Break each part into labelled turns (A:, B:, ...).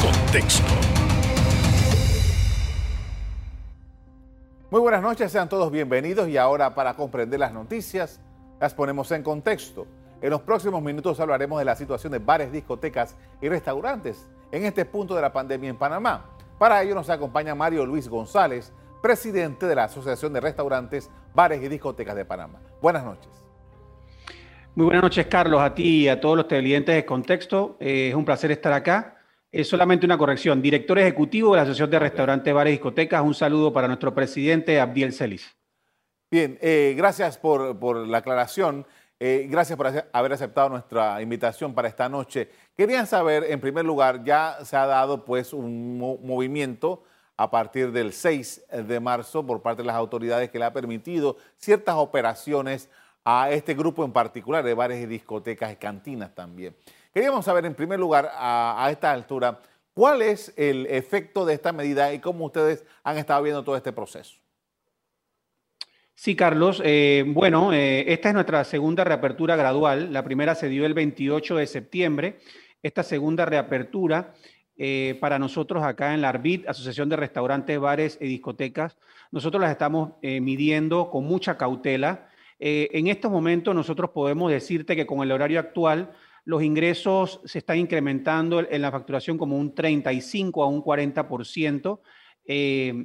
A: contexto.
B: Muy buenas noches, sean todos bienvenidos y ahora para comprender las noticias las ponemos en contexto. En los próximos minutos hablaremos de la situación de bares, discotecas y restaurantes en este punto de la pandemia en Panamá. Para ello nos acompaña Mario Luis González, presidente de la Asociación de Restaurantes, Bares y Discotecas de Panamá. Buenas noches.
C: Muy buenas noches, Carlos, a ti y a todos los televidentes de Contexto. Eh, es un placer estar acá. Es solamente una corrección. Director ejecutivo de la Asociación de Restaurantes, Bares y Discotecas. Un saludo para nuestro presidente, Abdiel Celis.
B: Bien, eh, gracias por, por, la aclaración. Eh, gracias por haber aceptado nuestra invitación para esta noche. Querían saber, en primer lugar, ya se ha dado pues un movimiento a partir del 6 de marzo por parte de las autoridades que le ha permitido ciertas operaciones a este grupo en particular de bares y discotecas y cantinas también. Queríamos saber, en primer lugar, a, esta altura, cuál es el efecto de esta medida y cómo ustedes han estado viendo todo este proceso.
C: Sí, Carlos. Eh, bueno, eh, esta es nuestra segunda reapertura gradual. La primera se dio el 28 de septiembre. Esta segunda reapertura eh, para nosotros acá en la ARBIT, Asociación de Restaurantes, Bares y Discotecas, nosotros las estamos midiendo con mucha cautela. en estos momentos nosotros podemos decirte que con el horario actual los ingresos se están incrementando en la facturación como un 35 a un 40%.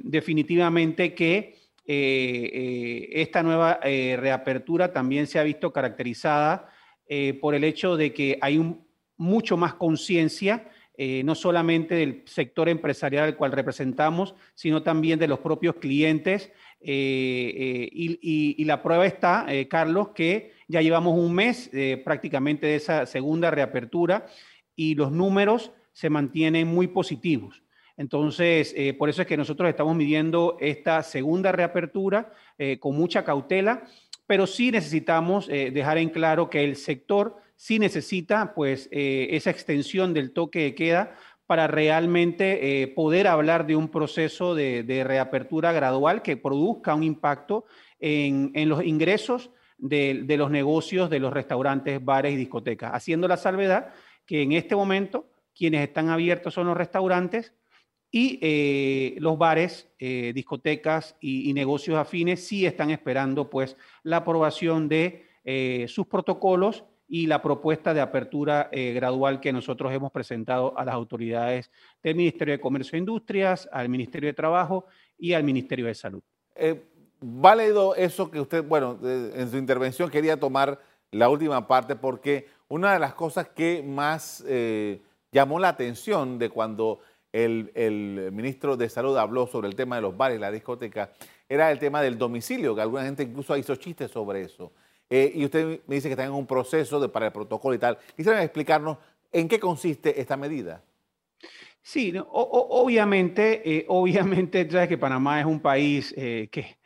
C: definitivamente que eh, eh, esta nueva eh, reapertura también se ha visto caracterizada por el hecho de que hay mucho más conciencia, no solamente del sector empresarial al cual representamos, sino también de los propios clientes. Y, la prueba está, Carlos, que ya llevamos un mes prácticamente de esa segunda reapertura y los números se mantienen muy positivos. Entonces, eh, por eso es que nosotros estamos midiendo esta segunda reapertura eh, con mucha cautela, pero sí necesitamos eh, dejar en claro que el sector sí necesita pues esa extensión del toque de queda para realmente poder hablar de un proceso de, reapertura gradual que produzca un impacto en, los ingresos de, los negocios de los restaurantes, bares y discotecas, haciendo la salvedad que en este momento quienes están abiertos son los restaurantes, y eh, los bares, eh, discotecas y, negocios afines sí están esperando pues la aprobación de eh, sus protocolos y la propuesta de apertura gradual que nosotros hemos presentado a las autoridades del Ministerio de Comercio e Industrias, al Ministerio de Trabajo y al Ministerio de Salud.
B: Válido eso que usted, bueno, en su intervención quería tomar la última parte porque una de las cosas que más llamó la atención de cuando el, ministro de Salud habló sobre el tema de los bares, la discoteca, era el tema del domicilio, que alguna gente incluso hizo chistes sobre eso. Eh, y usted me dice que está en un proceso para el protocolo y tal. Quisiera explicarnos en qué consiste esta medida.
C: Sí, obviamente, eh, obviamente, sabes que Panamá es un país eh, que,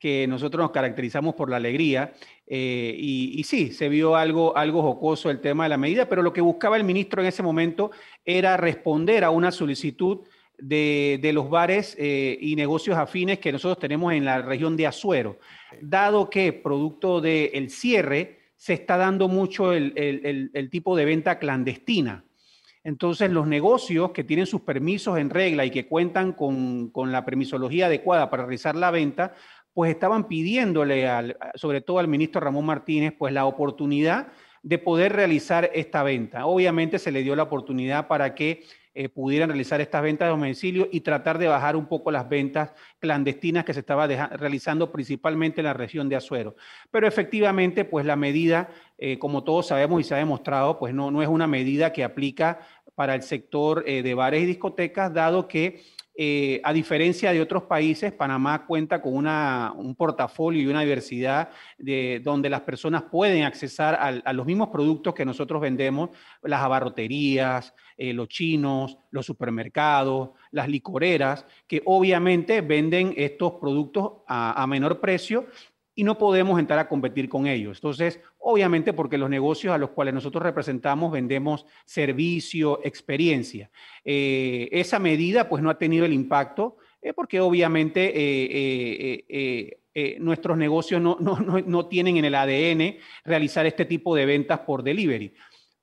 C: que nosotros nos caracterizamos por la alegría eh, y, sí, se vio algo, algo jocoso el tema de la medida, pero lo que buscaba el ministro en ese momento era responder a una solicitud de, los bares eh, y negocios afines que nosotros tenemos en la región de Azuero, dado que producto del cierre se está dando mucho el, tipo de venta clandestina. Entonces, los negocios que tienen sus permisos en regla y que cuentan con, con la permisología adecuada para realizar la venta, pues estaban pidiéndole, al, sobre todo al ministro Ramón Martínez, pues la oportunidad de poder realizar esta venta. Obviamente se le dio la oportunidad para que eh, pudieran realizar estas ventas de domicilio y tratar de bajar un poco las ventas clandestinas que se estaba realizando principalmente en la región de Azuero. Pero efectivamente, pues la medida, eh, como todos sabemos y se ha demostrado, pues no, no es una medida que aplica para el sector eh, de bares y discotecas, dado que eh, a diferencia de otros países, Panamá cuenta con un portafolio y una diversidad de, donde las personas pueden accesar a, los mismos productos que nosotros vendemos, las abarroterías, eh, los chinos, los supermercados, las licoreras, que obviamente venden estos productos a menor precio y no podemos entrar a competir con ellos. Entonces, obviamente porque los negocios a los cuales nosotros representamos vendemos servicio, experiencia. Eh, esa medida pues no ha tenido el impacto eh, porque obviamente eh, nuestros negocios no, no, no, no tienen en el ADN realizar este tipo de ventas por delivery.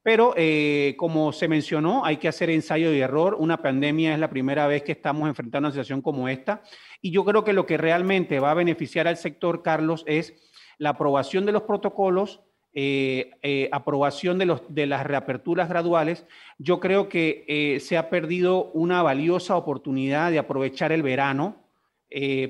C: Pero eh, como se mencionó, hay que hacer ensayo y error. Una pandemia es la primera vez que estamos enfrentando una situación como esta. Y yo creo que lo que realmente va a beneficiar al sector, Carlos, es la aprobación de los protocolos, eh, eh, aprobación de, los, de las reaperturas graduales. Yo creo que se ha perdido una valiosa oportunidad de aprovechar el verano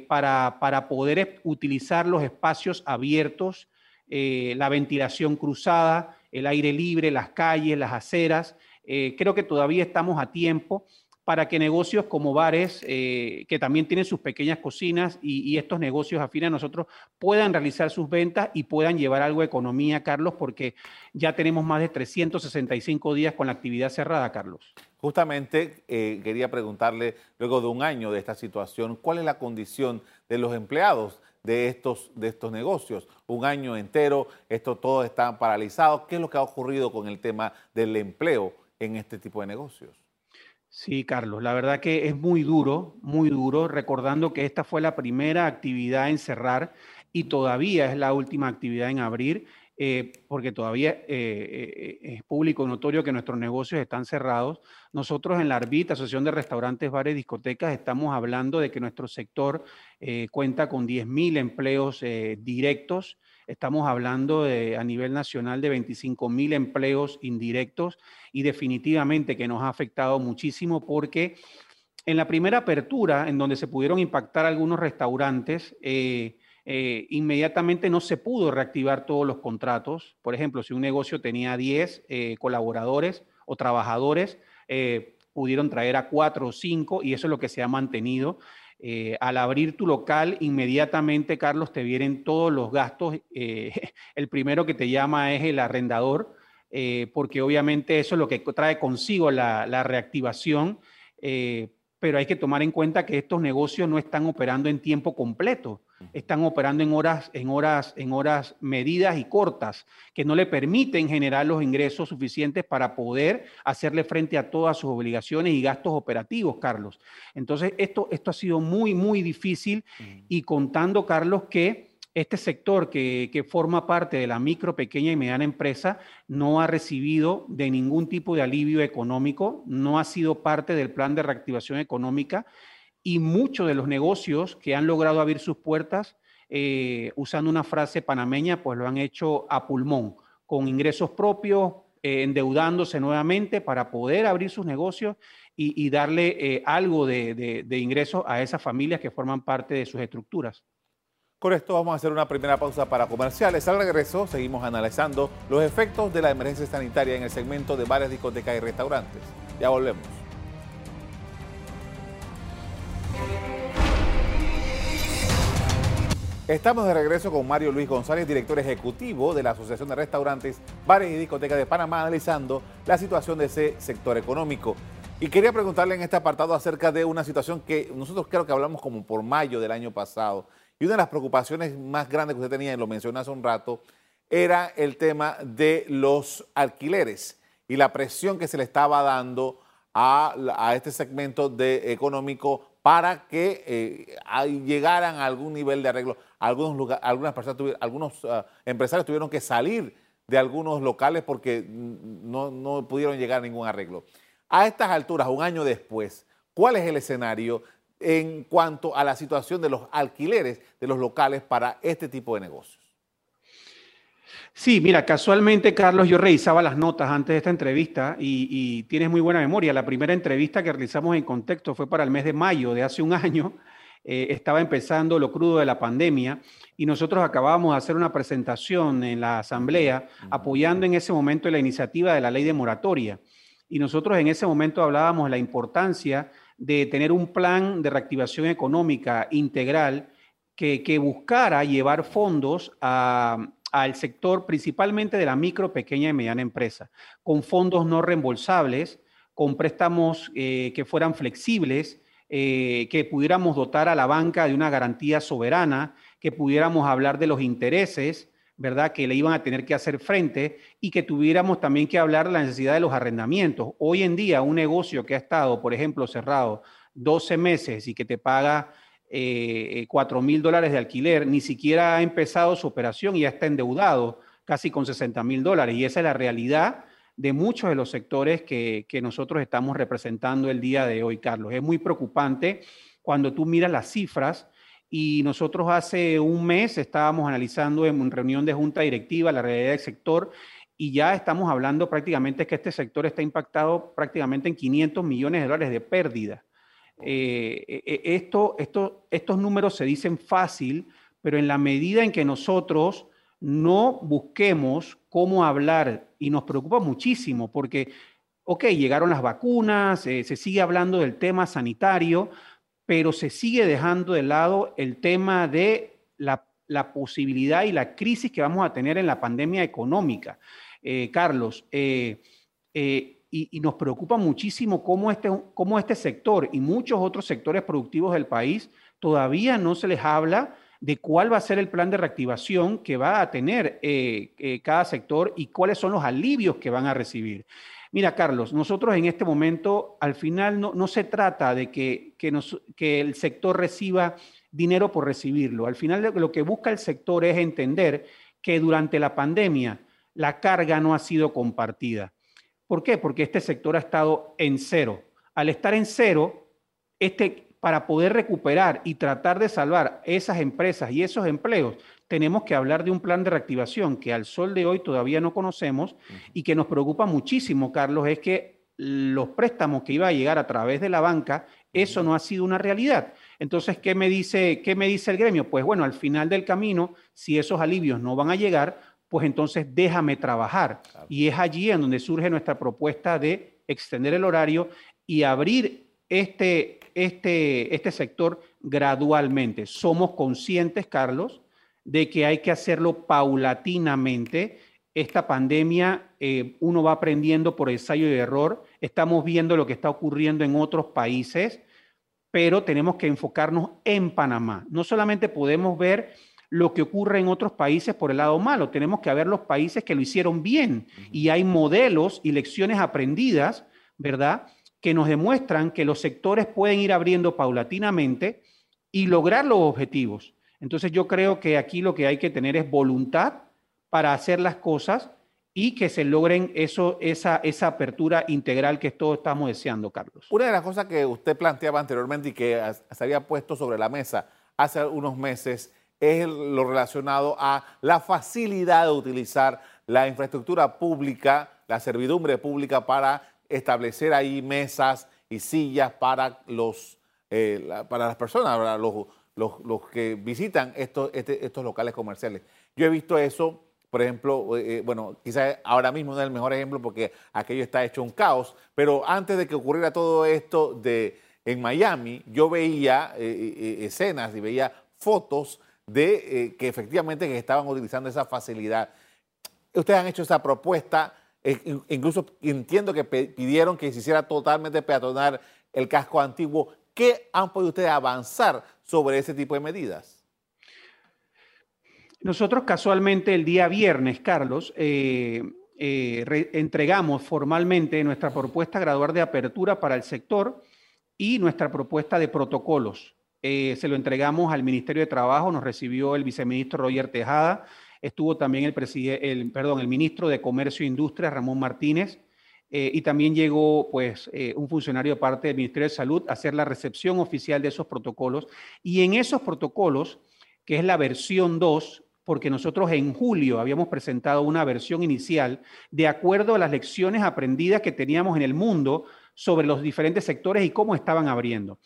C: para, para poder utilizar los espacios abiertos, la ventilación cruzada el aire libre, las calles, las aceras. Eh, creo que todavía estamos a tiempo para que negocios como bares, eh, que también tienen sus pequeñas cocinas y, estos negocios afines a nosotros, puedan realizar sus ventas y puedan llevar algo de economía, Carlos, porque ya tenemos más de 365 días con la actividad cerrada, Carlos.
B: Justamente eh, quería preguntarle, luego de un año de esta situación, ¿cuál es la condición de los empleados? De estos, de estos negocios. Un año entero, esto todo está paralizado. ¿Qué es lo que ha ocurrido con el tema del empleo en este tipo de negocios?
C: Sí, Carlos, la verdad que es muy duro, muy duro, recordando que esta fue la primera actividad en cerrar y todavía es la última actividad en abrir. Eh, porque todavía eh, eh, es público notorio que nuestros negocios están cerrados. Nosotros en la ARBIT, Asociación de Restaurantes, Bares y Discotecas, estamos hablando de que nuestro sector cuenta con 10.000 empleos directos. Estamos hablando a nivel nacional de 25.000 empleos indirectos y definitivamente que nos ha afectado muchísimo porque en la primera apertura, en donde se pudieron impactar algunos restaurantes, eh, inmediatamente no se pudo reactivar todos los contratos. Por ejemplo, si un negocio tenía 10 eh, colaboradores o trabajadores, eh, pudieron traer a 4 o 5 y eso es lo que se ha mantenido. al abrir tu local, inmediatamente, Carlos, te vienen todos los gastos. el primero que te llama es el arrendador, porque obviamente eso es lo que trae consigo la reactivación pero hay que tomar en cuenta que estos negocios no están operando en tiempo completo, están operando en horas, en horas, en horas medidas y cortas, que no le permiten generar los ingresos suficientes para poder hacerle frente a todas sus obligaciones y gastos operativos, Carlos. Entonces, esto, esto ha sido muy, muy difícil y contando, Carlos, que este sector que, forma parte de la micro, pequeña y mediana empresa no ha recibido de ningún tipo de alivio económico, no ha sido parte del plan de reactivación económica y muchos de los negocios que han logrado abrir sus puertas, eh, usando una frase panameña, pues lo han hecho a pulmón, con ingresos propios, eh, endeudándose nuevamente para poder abrir sus negocios y, darle eh, algo de, de ingresos a esas familias que forman parte de sus estructuras.
B: Con esto vamos a hacer una primera pausa para comerciales. Al regreso seguimos analizando los efectos de la emergencia sanitaria en el segmento de bares, discotecas y restaurantes. Ya volvemos. Estamos de regreso con Mario Luis González, director ejecutivo de la Asociación de Restaurantes, Bares y Discotecas de Panamá, analizando la situación de ese sector económico. Y quería preguntarle en este apartado acerca de una situación que nosotros creo que hablamos como por mayo del año pasado, y una de las preocupaciones más grandes que usted tenía, y lo mencionó hace un rato, era el tema de los alquileres y la presión que se le estaba dando a, este segmento de económico para que eh, llegaran a algún nivel de arreglo. Algunos algunas personas algunos ah, empresarios tuvieron que salir de algunos locales porque no, no pudieron llegar a ningún arreglo. A estas alturas, un año después, ¿cuál es el escenario en cuanto a la situación de los alquileres de los locales para este tipo de negocios.
C: Sí, mira, casualmente, Carlos, yo revisaba las notas antes de esta entrevista y, tienes muy buena memoria. La primera entrevista que realizamos en contexto fue para el mes de mayo de hace un año. Eh, estaba empezando lo crudo de la pandemia y nosotros acabábamos de hacer una presentación en la asamblea apoyando en ese momento la iniciativa de la ley de moratoria. Y nosotros en ese momento hablábamos de la importancia de tener un plan de reactivación económica integral que, buscara llevar fondos al sector principalmente de la micro, pequeña y mediana empresa, con fondos no reembolsables, con préstamos eh, que fueran flexibles, eh, que pudiéramos dotar a la banca de una garantía soberana, que pudiéramos hablar de los intereses, ¿verdad? Que le iban a tener que hacer frente y que tuviéramos también que hablar de la necesidad de los arrendamientos. Hoy en día, un negocio que ha estado, por ejemplo, cerrado 12 meses y que te paga eh, 4 mil dólares de alquiler, ni siquiera ha empezado su operación y ya está endeudado casi con 60 mil dólares. Y esa es la realidad de muchos de los sectores que, que nosotros estamos representando el día de hoy, Carlos. Es muy preocupante cuando tú miras las cifras y nosotros hace un mes estábamos analizando en reunión de junta directiva la realidad del sector y ya estamos hablando prácticamente que este sector está impactado prácticamente en 500 millones de dólares de pérdida. Eh, eh, eh, esto, esto, estos números se dicen fácil, pero en la medida en que nosotros no busquemos cómo hablar, y nos preocupa muchísimo, porque, ok, llegaron las vacunas, se sigue hablando del tema sanitario, pero se sigue dejando de lado el tema de la, posibilidad y la crisis que vamos a tener en la pandemia económica. Eh, Carlos, eh, eh, y, nos preocupa muchísimo cómo este, cómo este sector y muchos otros sectores productivos del país todavía no se les habla de cuál va a ser el plan de reactivación que va a tener cada sector y cuáles son los alivios que van a recibir. Mira, Carlos, nosotros en este momento, al final, no, se trata de que, que, el sector reciba dinero por recibirlo. Al final, lo que busca el sector es entender que durante la pandemia la carga no ha sido compartida. ¿Por qué? Porque este sector ha estado en cero. Al estar en cero, este, para poder recuperar y tratar de salvar esas empresas y esos empleos, tenemos que hablar de un plan de reactivación que al sol de hoy todavía no conocemos y que nos preocupa muchísimo, Carlos, es que los préstamos que iba a llegar a través de la banca, eso no ha sido una realidad. Entonces, ¿qué me dice, qué me dice el gremio? Pues bueno, al final del camino, si esos alivios no van a llegar, pues entonces déjame trabajar. Y es allí en donde surge nuestra propuesta de extender el horario y abrir este, este, este sector gradualmente. Somos conscientes, Carlos, de que hay que hacerlo paulatinamente. Esta pandemia eh, uno va aprendiendo por ensayo y error. Estamos viendo lo que está ocurriendo en otros países, pero tenemos que enfocarnos en Panamá. No solamente podemos ver lo que ocurre en otros países por el lado malo. Tenemos que ver los países que lo hicieron bien y hay modelos y lecciones aprendidas, ¿verdad? Que nos demuestran que los sectores pueden ir abriendo paulatinamente y lograr los objetivos. Entonces yo creo que aquí lo que hay que tener es voluntad para hacer las cosas y que se logren eso, esa, esa apertura integral que todos estamos deseando, Carlos.
B: Una de las cosas que usted planteaba anteriormente y que se había puesto sobre la mesa hace unos meses es lo relacionado a la facilidad de utilizar la infraestructura pública, la servidumbre pública para establecer ahí mesas y sillas para, los, eh, para las personas, los, que visitan estos, este, estos locales comerciales. Yo he visto eso, por ejemplo, eh, eh, bueno, quizás ahora mismo no es el mejor ejemplo porque aquello está hecho un caos, pero antes de que ocurriera todo esto de, en Miami, yo veía escenas y veía fotos de que efectivamente estaban utilizando esa facilidad. Ustedes han hecho esa propuesta, eh, incluso entiendo que pidieron que se hiciera totalmente peatonal el casco antiguo. ¿Qué han podido ustedes avanzar sobre ese tipo de medidas?
C: Nosotros casualmente el día viernes, Carlos, eh, entregamos formalmente nuestra propuesta gradual de apertura para el sector y nuestra propuesta de protocolos eh, se lo entregamos al Ministerio de Trabajo, nos recibió el viceministro Roger Tejada, estuvo también el, el, perdón, el ministro de Comercio e Industria, Ramón Martínez, eh, y también llegó pues, eh, un funcionario de parte del Ministerio de Salud a hacer la recepción oficial de esos protocolos. Y en esos protocolos, que es la versión 2, porque nosotros en julio habíamos presentado una versión inicial de acuerdo a las lecciones aprendidas que teníamos en el mundo sobre los diferentes sectores y cómo estaban abriendo.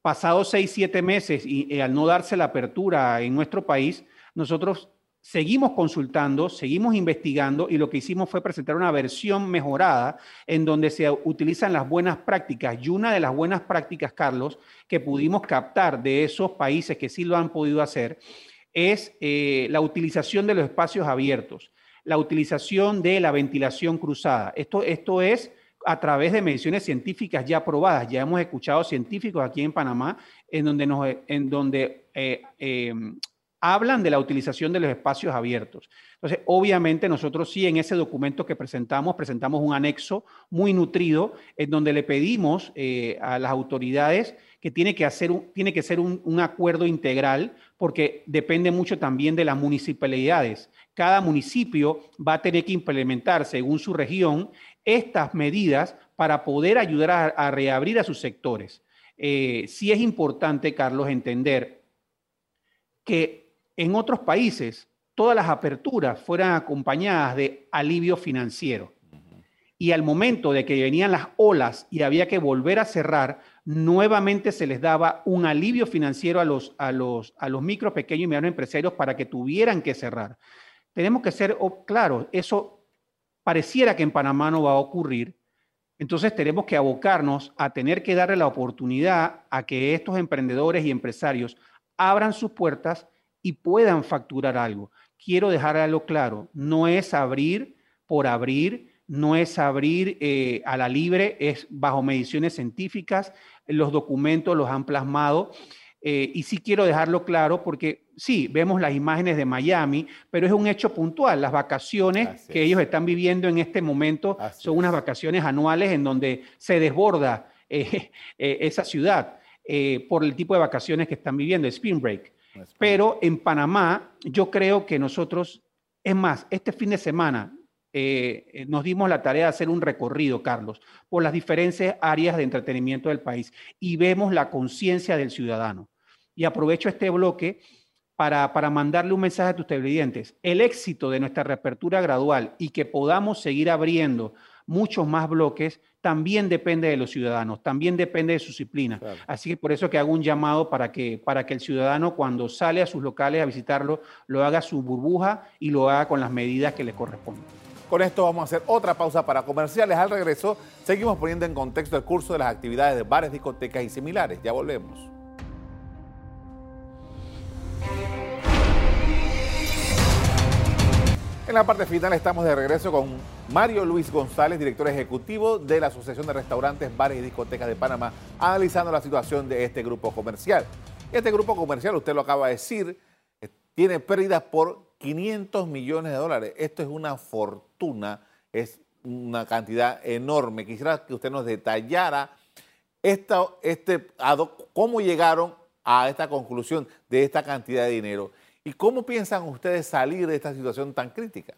C: Pasados seis, siete meses y eh, al no darse la apertura en nuestro país, nosotros seguimos consultando, seguimos investigando y lo que hicimos fue presentar una versión mejorada en donde se utilizan las buenas prácticas. Y una de las buenas prácticas, Carlos, que pudimos captar de esos países que sí lo han podido hacer, es eh, la utilización de los espacios abiertos, la utilización de la ventilación cruzada. Esto, esto es a través de mediciones científicas ya probadas. Ya hemos escuchado científicos aquí en Panamá en donde, nos, en donde eh, em, hablan de la utilización de los espacios abiertos. Entonces, obviamente nosotros sí en ese documento que presentamos, presentamos un anexo muy nutrido en donde le pedimos eh, a las autoridades que tiene que, hacer tiene que ser un, acuerdo integral porque depende mucho también de las municipalidades. Cada municipio va a tener que implementar según su región estas medidas para poder ayudar a, reabrir a sus sectores. Eh, sí es importante, Carlos, entender que en otros países todas las aperturas fueran acompañadas de alivio financiero. Y al momento de que venían las olas y había que volver a cerrar, nuevamente se les daba un alivio financiero a los, a los, a los micro, pequeños y medianos empresarios para que tuvieran que cerrar. Tenemos que ser claros, eso pareciera que en Panamá no va a ocurrir. Entonces tenemos que abocarnos a tener que darle la oportunidad a que estos emprendedores y empresarios abran sus puertas y puedan facturar algo. Quiero dejar algo claro, no es abrir por abrir, no es abrir eh, a la libre, es bajo mediciones científicas, los documentos los han plasmado. Eh, y sí quiero dejarlo claro porque sí, vemos las imágenes de Miami, pero es un hecho puntual. Las vacaciones que ellos están viviendo en este momento son unas vacaciones anuales en donde se desborda eh, esa ciudad por el tipo de vacaciones que están viviendo, spring break. Pero en Panamá, yo creo que nosotros, es más, este fin de semana eh, nos dimos la tarea de hacer un recorrido, Carlos, por las diferentes áreas de entretenimiento del país y vemos la conciencia del ciudadano. Y aprovecho este bloque para, para, mandarle un mensaje a tus televidentes. El éxito de nuestra reapertura gradual y que podamos seguir abriendo muchos más bloques, también depende de los ciudadanos, también depende de su disciplina. Así que por eso que hago un llamado para que, para que el ciudadano cuando sale a sus locales a visitarlo, lo haga su burbuja y lo haga con las medidas que le corresponden.
B: Con esto vamos a hacer otra pausa para comerciales. Al regreso, seguimos poniendo en contexto el curso de las actividades de bares, discotecas y similares. Ya volvemos. En la parte final estamos de regreso con Mario Luis González, director ejecutivo de la Asociación de Restaurantes, Bares y Discotecas de Panamá, analizando la situación de este grupo comercial. Este grupo comercial, usted lo acaba de decir, eh, tiene pérdidas por 500 millones de dólares. Esto es una fortuna, es una cantidad enorme. Quisiera que usted nos detallara esta, este, cómo llegaron a esta conclusión de esta cantidad de dinero y cómo piensan ustedes salir de esta situación tan crítica.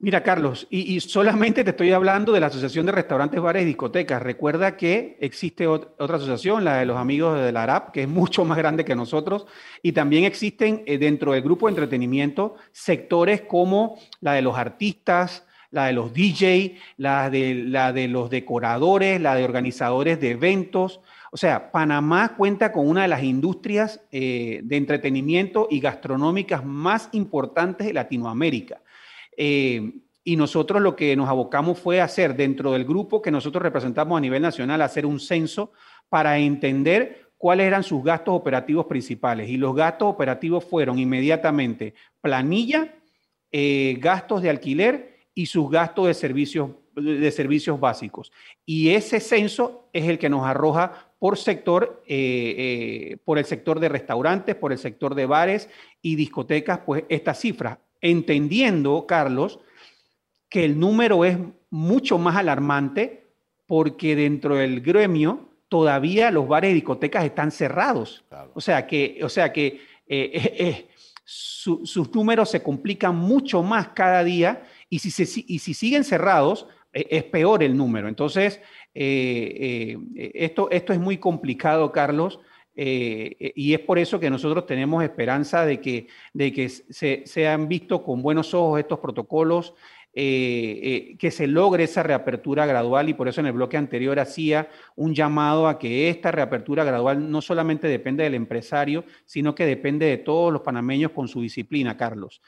C: Mira, Carlos, y, solamente te estoy hablando de la Asociación de Restaurantes, Bares y Discotecas. Recuerda que existe otra asociación, la de los amigos de la ARAP, que es mucho más grande que nosotros, y también existen eh, dentro del grupo de entretenimiento sectores como la de los artistas, la de los DJ, la de, los decoradores, la de organizadores de eventos. O sea, Panamá cuenta con una de las industrias eh, de entretenimiento y gastronómicas más importantes de Latinoamérica. Eh, y nosotros lo que nos abocamos fue hacer dentro del grupo que nosotros representamos a nivel nacional, hacer un censo para entender cuáles eran sus gastos operativos principales. Y los gastos operativos fueron inmediatamente planilla, eh, gastos de alquiler y sus gastos de servicios, de servicios básicos. Y ese censo es el que nos arroja por sector, eh, por el sector de restaurantes, por el sector de bares y discotecas, pues estas cifras entendiendo, Carlos, que el número es mucho más alarmante porque dentro del gremio todavía los bares y discotecas están cerrados. O sea que, o sea que eh, eh, eh, sus números se complican mucho más cada día y si, y si siguen cerrados, es peor el número. Entonces, esto, esto es muy complicado, Carlos. Eh, eh, y es por eso que nosotros tenemos esperanza de que, de que se, sean vistos con buenos ojos estos protocolos, eh, que se logre esa reapertura gradual y por eso en el bloque anterior hacía un llamado a que esta reapertura gradual no solamente depende del empresario, sino que depende de todos los panameños con su disciplina, Carlos.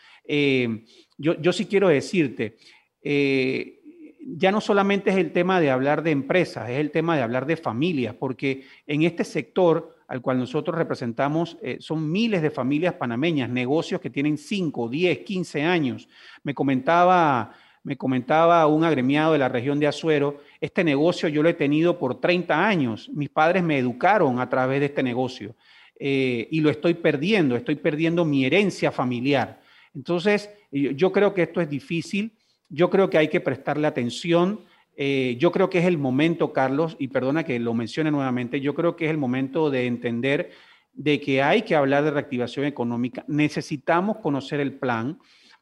C: yo, yo sí quiero decirte, ya no solamente es el tema de hablar de empresas, es el tema de hablar de familias, porque en este sector al cual nosotros representamos, eh, son miles de familias panameñas, negocios que tienen 5, 10, 15 años. Me comentaba, me comentaba un agremiado de la región de Azuero, este negocio yo lo he tenido por 30 años, mis padres me educaron a través de este negocio. eh, y lo estoy perdiendo, estoy perdiendo mi herencia familiar. Entonces, yo creo que esto es difícil, yo creo que hay que prestarle atención. Eh, yo creo que es el momento, Carlos, y perdona que lo mencione nuevamente, yo creo que es el momento de entender de que hay que hablar de reactivación económica. Necesitamos conocer el plan,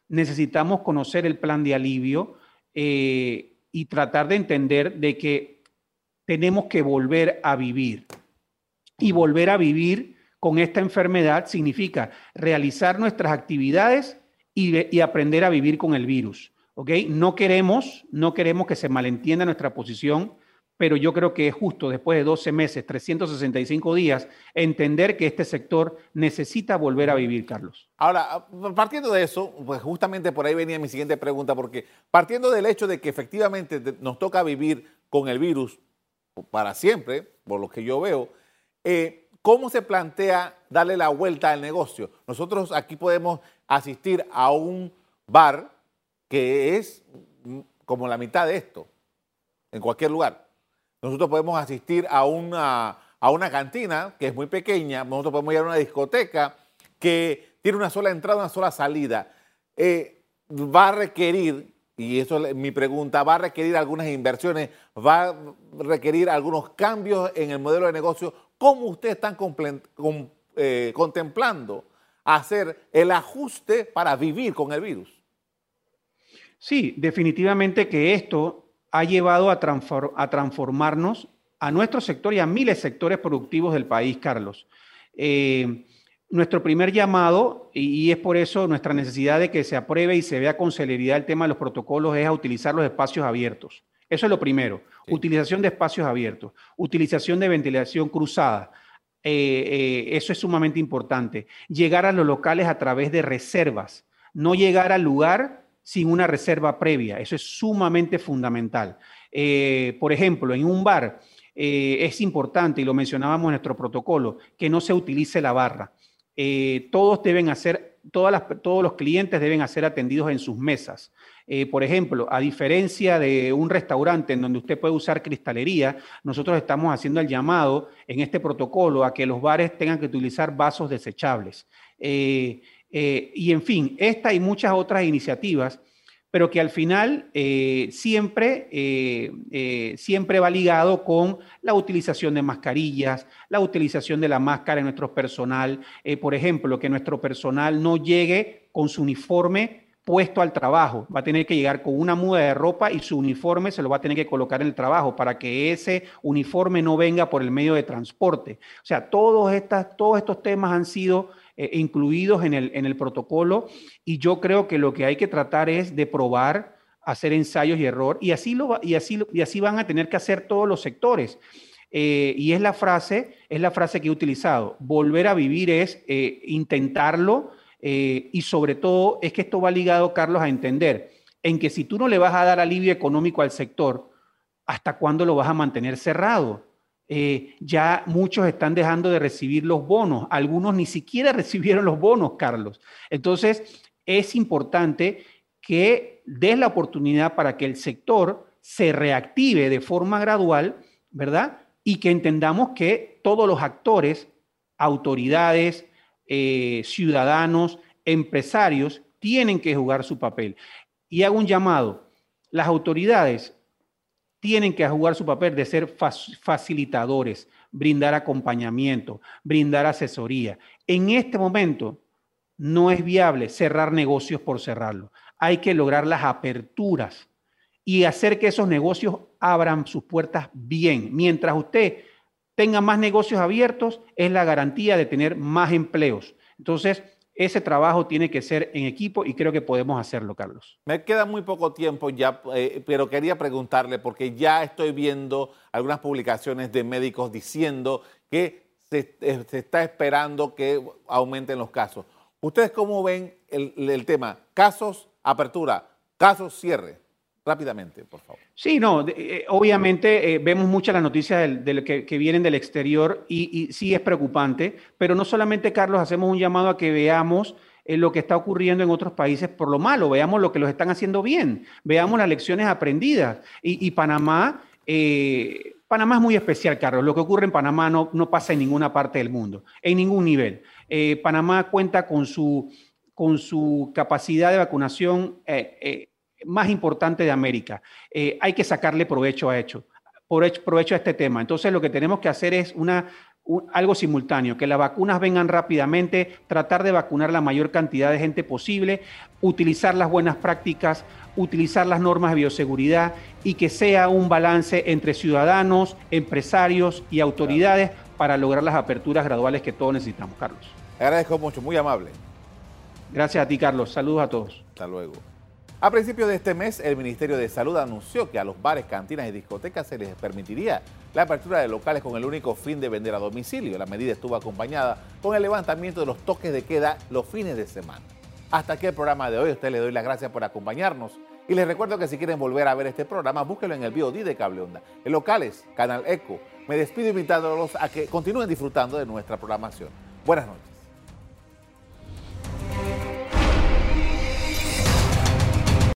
C: necesitamos conocer el plan de alivio eh, y tratar de entender de que tenemos que volver a vivir. Y volver a vivir con esta enfermedad significa realizar nuestras actividades y, y aprender a vivir con el virus. ¿Ok? No queremos, no queremos que se malentienda nuestra posición, pero yo creo que es justo después de 12 meses, 365 días, entender que este sector necesita volver a vivir, Carlos.
B: Ahora, partiendo de eso, pues justamente por ahí venía mi siguiente pregunta, porque partiendo del hecho de que efectivamente nos toca vivir con el virus para siempre, por lo que yo veo, eh, ¿cómo se plantea darle la vuelta al negocio? Nosotros aquí podemos asistir a un bar que es como la mitad de esto, en cualquier lugar. Nosotros podemos asistir a una, a una cantina que es muy pequeña, nosotros podemos ir a una discoteca que tiene una sola entrada, una sola salida. Eh, va a requerir, y eso es mi pregunta, va a requerir algunas inversiones, va a requerir algunos cambios en el modelo de negocio. ¿Cómo ustedes están eh, contemplando hacer el ajuste para vivir con el virus?
C: Sí, definitivamente que esto ha llevado a, transformarnos a nuestro sector y a miles de sectores productivos del país, Carlos. Eh, nuestro primer llamado, y, es por eso nuestra necesidad de que se apruebe y se vea con celeridad el tema de los protocolos, es a utilizar los espacios abiertos. Eso es lo primero. Utilización de espacios abiertos, utilización de ventilación cruzada. Eh, eh, eso es sumamente importante. Llegar a los locales a través de reservas, no llegar al lugar sin una reserva previa. Eso es sumamente fundamental. Eh, por ejemplo, en un bar eh, es importante, y lo mencionábamos en nuestro protocolo, que no se utilice la barra. Eh, todos deben hacer, todos los clientes deben ser atendidos en sus mesas. por ejemplo, a diferencia de un restaurante en donde usted puede usar cristalería, nosotros estamos haciendo el llamado en este protocolo a que los bares tengan que utilizar vasos desechables. Y en fin, esta y muchas otras iniciativas, pero que al final eh, siempre, eh, siempre va ligado con la utilización de mascarillas, la utilización de la máscara en nuestro personal, por ejemplo, que nuestro personal no llegue con su uniforme puesto al trabajo, va a tener que llegar con una muda de ropa y su uniforme se lo va a tener que colocar en el trabajo para que ese uniforme no venga por el medio de transporte. O sea, todos, estas, todos estos temas han sido eh, incluidos en el, en el protocolo y yo creo que lo que hay que tratar es de probar, hacer ensayos y error y así, lo, y así, y así van a tener que hacer todos los sectores. Eh, y es la frase, es la frase que he utilizado. Volver a vivir es eh, intentarlo y sobre todo es que esto va ligado, Carlos, a entender en que si tú no le vas a dar alivio económico al sector, ¿hasta cuándo lo vas a mantener cerrado? Eh, ya muchos están dejando de recibir los bonos, algunos ni siquiera recibieron los bonos, Carlos. Entonces, es importante que des la oportunidad para que el sector se reactive de forma gradual, ¿verdad? Y que entendamos que todos los actores, autoridades, eh, ciudadanos, empresarios, tienen que jugar su papel. Y hago un llamado, las autoridades tienen que jugar su papel de ser facilitadores, brindar acompañamiento, brindar asesoría. En este momento no es viable cerrar negocios por cerrarlo. Hay que lograr las aperturas y hacer que esos negocios abran sus puertas bien. Mientras usted tenga más negocios abiertos, es la garantía de tener más empleos. Entonces, ese trabajo tiene que ser en equipo y creo que podemos hacerlo, Carlos.
B: Me queda muy poco tiempo ya, eh, pero quería preguntarle, porque ya estoy viendo algunas publicaciones de médicos diciendo que se, eh, está esperando que aumenten los casos. ¿Ustedes cómo ven el tema? Casos, apertura, casos, cierre rápidamente, por favor.
C: Sí, no, eh, obviamente eh, vemos muchas las noticias del, que, vienen del exterior y, sí es preocupante, pero no solamente, Carlos, hacemos un llamado a que veamos eh, lo que está ocurriendo en otros países por lo malo, veamos lo que los están haciendo bien, veamos las lecciones aprendidas. Y, Panamá Panamá es muy especial, Carlos. Lo que ocurre en Panamá no, no pasa en ninguna parte del mundo, en ningún nivel. Panamá cuenta con su, con su capacidad de vacunación más importante de América. hay que sacarle provecho a hecho, provecho a este tema. Entonces, lo que tenemos que hacer es una algo simultáneo, que las vacunas vengan rápidamente, tratar de vacunar la mayor cantidad de gente posible, utilizar las buenas prácticas, utilizar las normas de bioseguridad y que sea un balance entre ciudadanos, empresarios y autoridades para lograr las aperturas graduales que todos necesitamos, Carlos.
B: Agradezco mucho, muy amable.
C: Gracias a ti, Carlos. Saludos a todos.
B: Hasta luego. A principios de este mes, el Ministerio de Salud anunció que a los bares, cantinas y discotecas se les permitiría la apertura de locales con el único fin de vender a domicilio. La medida estuvo acompañada con el levantamiento de los toques de queda los fines de semana. Hasta aquí el programa de hoy. A usted le doy las gracias por acompañarnos. Y les recuerdo que si quieren volver a ver este programa, búsquelo en el BOD de Cable Onda, en locales, Canal Eco. Me despido invitándolos a que continúen disfrutando de nuestra programación. Buenas noches.